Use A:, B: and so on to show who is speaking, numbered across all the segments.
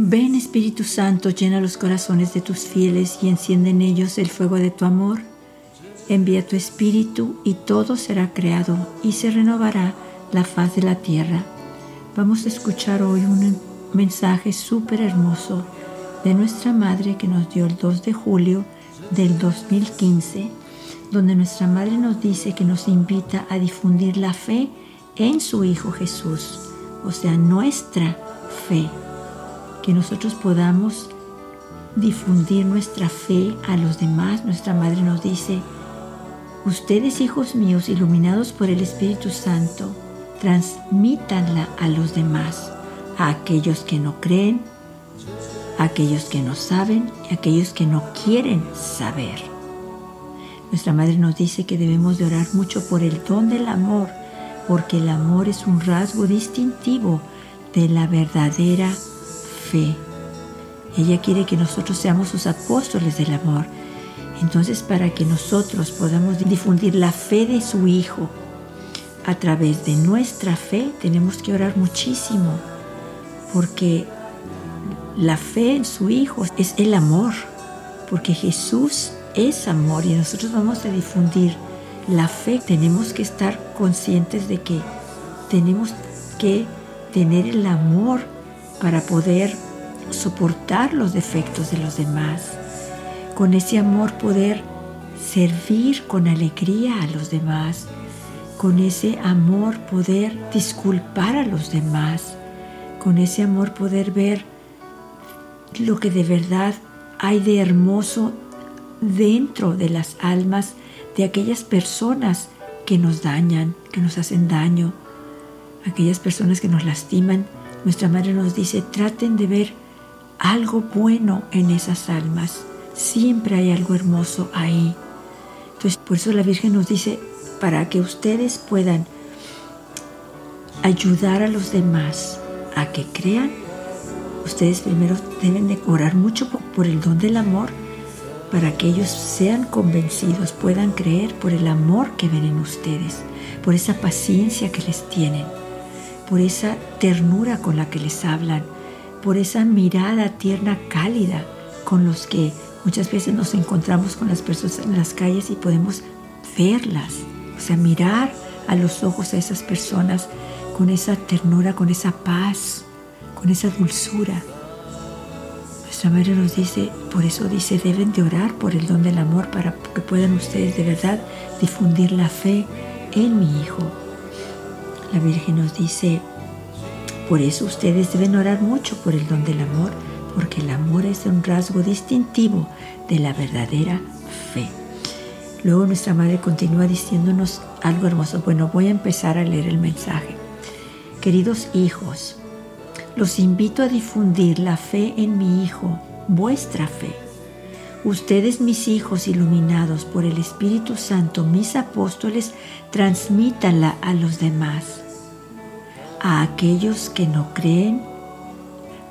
A: Ven Espíritu Santo, llena los corazones de tus fieles y enciende en ellos el fuego de tu amor. Envía tu Espíritu y todo será creado y se renovará la faz de la tierra. Vamos a escuchar hoy un mensaje súper hermoso de nuestra Madre que nos dio el 2 de julio del 2015, donde nuestra Madre nos dice que nos invita a difundir la fe en su Hijo Jesús, o sea, nuestra fe que nosotros podamos difundir nuestra fe a los demás. Nuestra Madre nos dice, ustedes hijos míos, iluminados por el Espíritu Santo, transmítanla a los demás, a aquellos que no creen, a aquellos que no saben y a aquellos que no quieren saber. Nuestra Madre nos dice que debemos de orar mucho por el don del amor, porque el amor es un rasgo distintivo de la verdadera fe. Ella quiere que nosotros seamos sus apóstoles del amor. Entonces, para que nosotros podamos difundir la fe de su Hijo a través de nuestra fe, tenemos que orar muchísimo, porque la fe en su Hijo es el amor, porque Jesús es amor y nosotros vamos a difundir la fe. Tenemos que estar conscientes de que tenemos que tener el amor para poder soportar los defectos de los demás, con ese amor poder servir con alegría a los demás, con ese amor poder disculpar a los demás, con ese amor poder ver lo que de verdad hay de hermoso dentro de las almas de aquellas personas que nos dañan, que nos hacen daño, aquellas personas que nos lastiman nuestra Madre nos dice, traten de ver algo bueno en esas almas. Siempre hay algo hermoso ahí. Entonces, por eso la Virgen nos dice, para que ustedes puedan ayudar a los demás a que crean, ustedes primero deben de orar mucho por el don del amor para que ellos sean convencidos, puedan creer por el amor que ven en ustedes, por esa paciencia que les tienen por esa ternura con la que les hablan, por esa mirada tierna, cálida con los que muchas veces nos encontramos con las personas en las calles y podemos verlas, o sea, mirar a los ojos a esas personas con esa ternura, con esa paz, con esa dulzura. Nuestra madre nos dice, por eso dice, deben de orar por el don del amor para que puedan ustedes de verdad difundir la fe en mi Hijo. La Virgen nos dice, por eso ustedes deben orar mucho por el don del amor, porque el amor es un rasgo distintivo de la verdadera fe. Luego nuestra madre continúa diciéndonos algo hermoso. Bueno, voy a empezar a leer el mensaje. Queridos hijos, los invito a difundir la fe en mi Hijo, vuestra fe. Ustedes, mis hijos iluminados por el Espíritu Santo, mis apóstoles, transmítanla a los demás, a aquellos que no creen,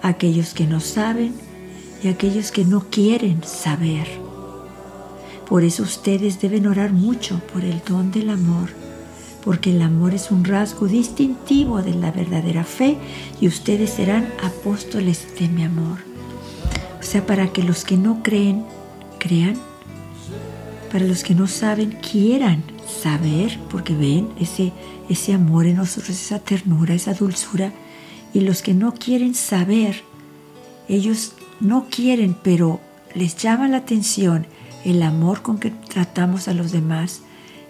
A: a aquellos que no saben y a aquellos que no quieren saber. Por eso ustedes deben orar mucho por el don del amor, porque el amor es un rasgo distintivo de la verdadera fe y ustedes serán apóstoles de mi amor. O sea, para que los que no creen, crean, para los que no saben, quieran saber, porque ven ese, ese amor en nosotros, esa ternura, esa dulzura, y los que no quieren saber, ellos no quieren, pero les llama la atención el amor con que tratamos a los demás,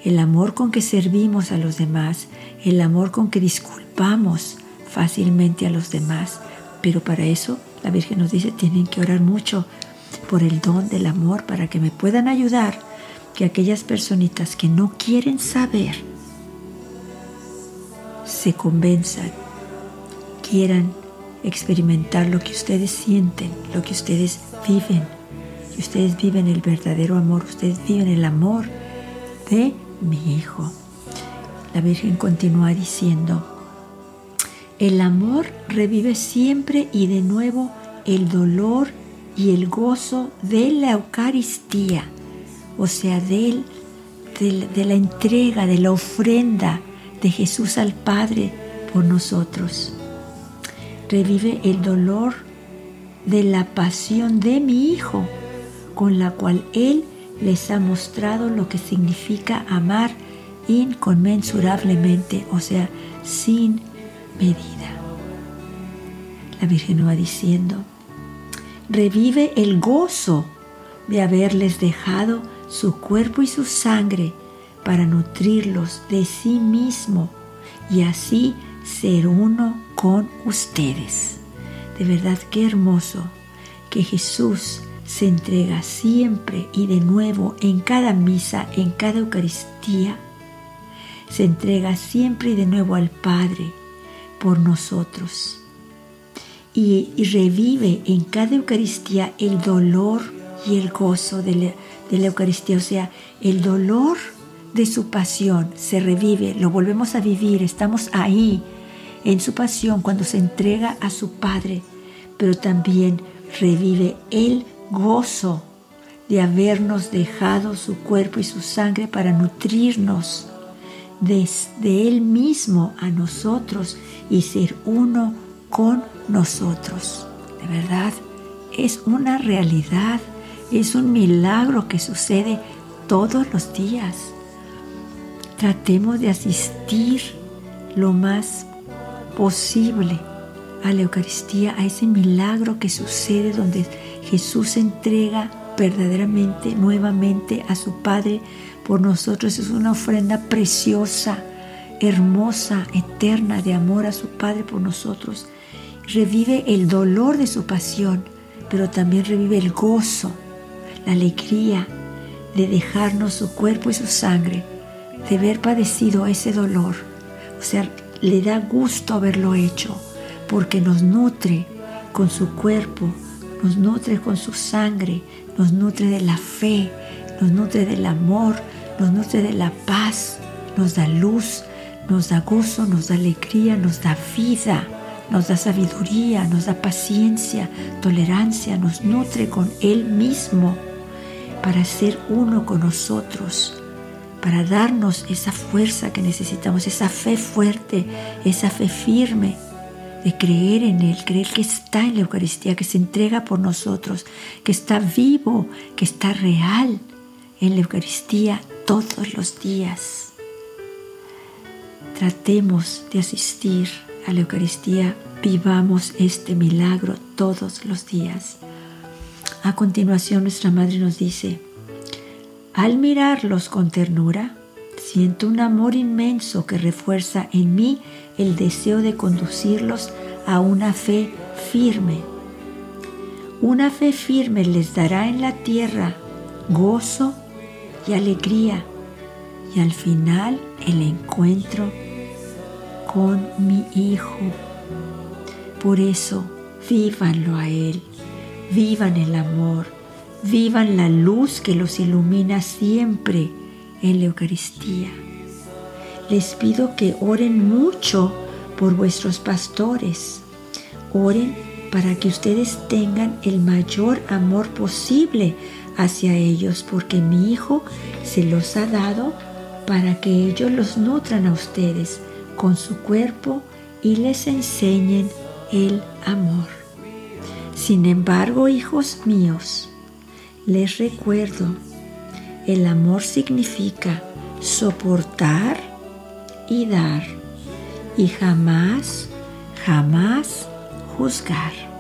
A: el amor con que servimos a los demás, el amor con que disculpamos fácilmente a los demás. Pero para eso la Virgen nos dice, tienen que orar mucho por el don del amor para que me puedan ayudar, que aquellas personitas que no quieren saber se convenzan, quieran experimentar lo que ustedes sienten, lo que ustedes viven. Ustedes viven el verdadero amor, ustedes viven el amor de mi Hijo. La Virgen continúa diciendo, el amor revive siempre y de nuevo el dolor y el gozo de la Eucaristía, o sea, de, la entrega, de la ofrenda de Jesús al Padre por nosotros. Revive el dolor de la pasión de mi Hijo, con la cual Él les ha mostrado lo que significa amar inconmensurablemente, o sea, sin medida. La Virgen va diciendo, revive el gozo de haberles dejado su cuerpo y su sangre para nutrirlos de sí mismo y así ser uno con ustedes. De verdad que hermoso que Jesús se entrega siempre y de nuevo en cada misa, en cada Eucaristía, se entrega siempre y de nuevo al Padre por nosotros. Y, revive en cada Eucaristía el dolor y el gozo de la, de la Eucaristía, o sea, el dolor de su pasión se revive, lo volvemos a vivir, estamos ahí en su pasión cuando se entrega a su Padre, pero también revive el gozo de habernos dejado su cuerpo y su sangre para nutrirnos desde Él mismo a nosotros y ser uno con nosotros. De verdad, es una realidad, es un milagro que sucede todos los días. Tratemos de asistir lo más posible a la Eucaristía, a ese milagro que sucede donde Jesús entrega verdaderamente, nuevamente a su Padre por nosotros. Es una ofrenda preciosa, hermosa, eterna de amor a su Padre por nosotros. Revive el dolor de su pasión, pero también revive el gozo, la alegría de dejarnos su cuerpo y su sangre, de haber padecido ese dolor. O sea, le da gusto haberlo hecho, porque nos nutre con su cuerpo, nos nutre con su sangre, nos nutre de la fe, nos nutre del amor, nos nutre de la paz, nos da luz, nos da gozo, nos da alegría, nos da vida, nos da sabiduría, nos da paciencia, tolerancia, nos nutre con Él mismo para ser uno con nosotros, para darnos esa fuerza que necesitamos, esa fe fuerte, esa fe firme de creer en Él, creer que está en la Eucaristía, que se entrega por nosotros, que está vivo, que está real en la Eucaristía todos los días. Tratemos de asistir a la Eucaristía, vivamos este milagro todos los días. A continuación nuestra Madre nos dice, al mirarlos con ternura, siento un amor inmenso que refuerza en mí el deseo de conducirlos a una fe firme. Una fe firme les dará en la tierra gozo y alegría y al final el encuentro con mi Hijo. Por eso, vívanlo a Él, vivan el amor, vivan la luz que los ilumina siempre en la Eucaristía. Les pido que oren mucho por vuestros pastores. Oren para que ustedes tengan el mayor amor posible hacia ellos, porque mi Hijo se los ha dado para que ellos los nutran a ustedes con su cuerpo y les enseñen el amor. Sin embargo, hijos míos, les recuerdo, el amor significa soportar y dar y jamás, jamás juzgar.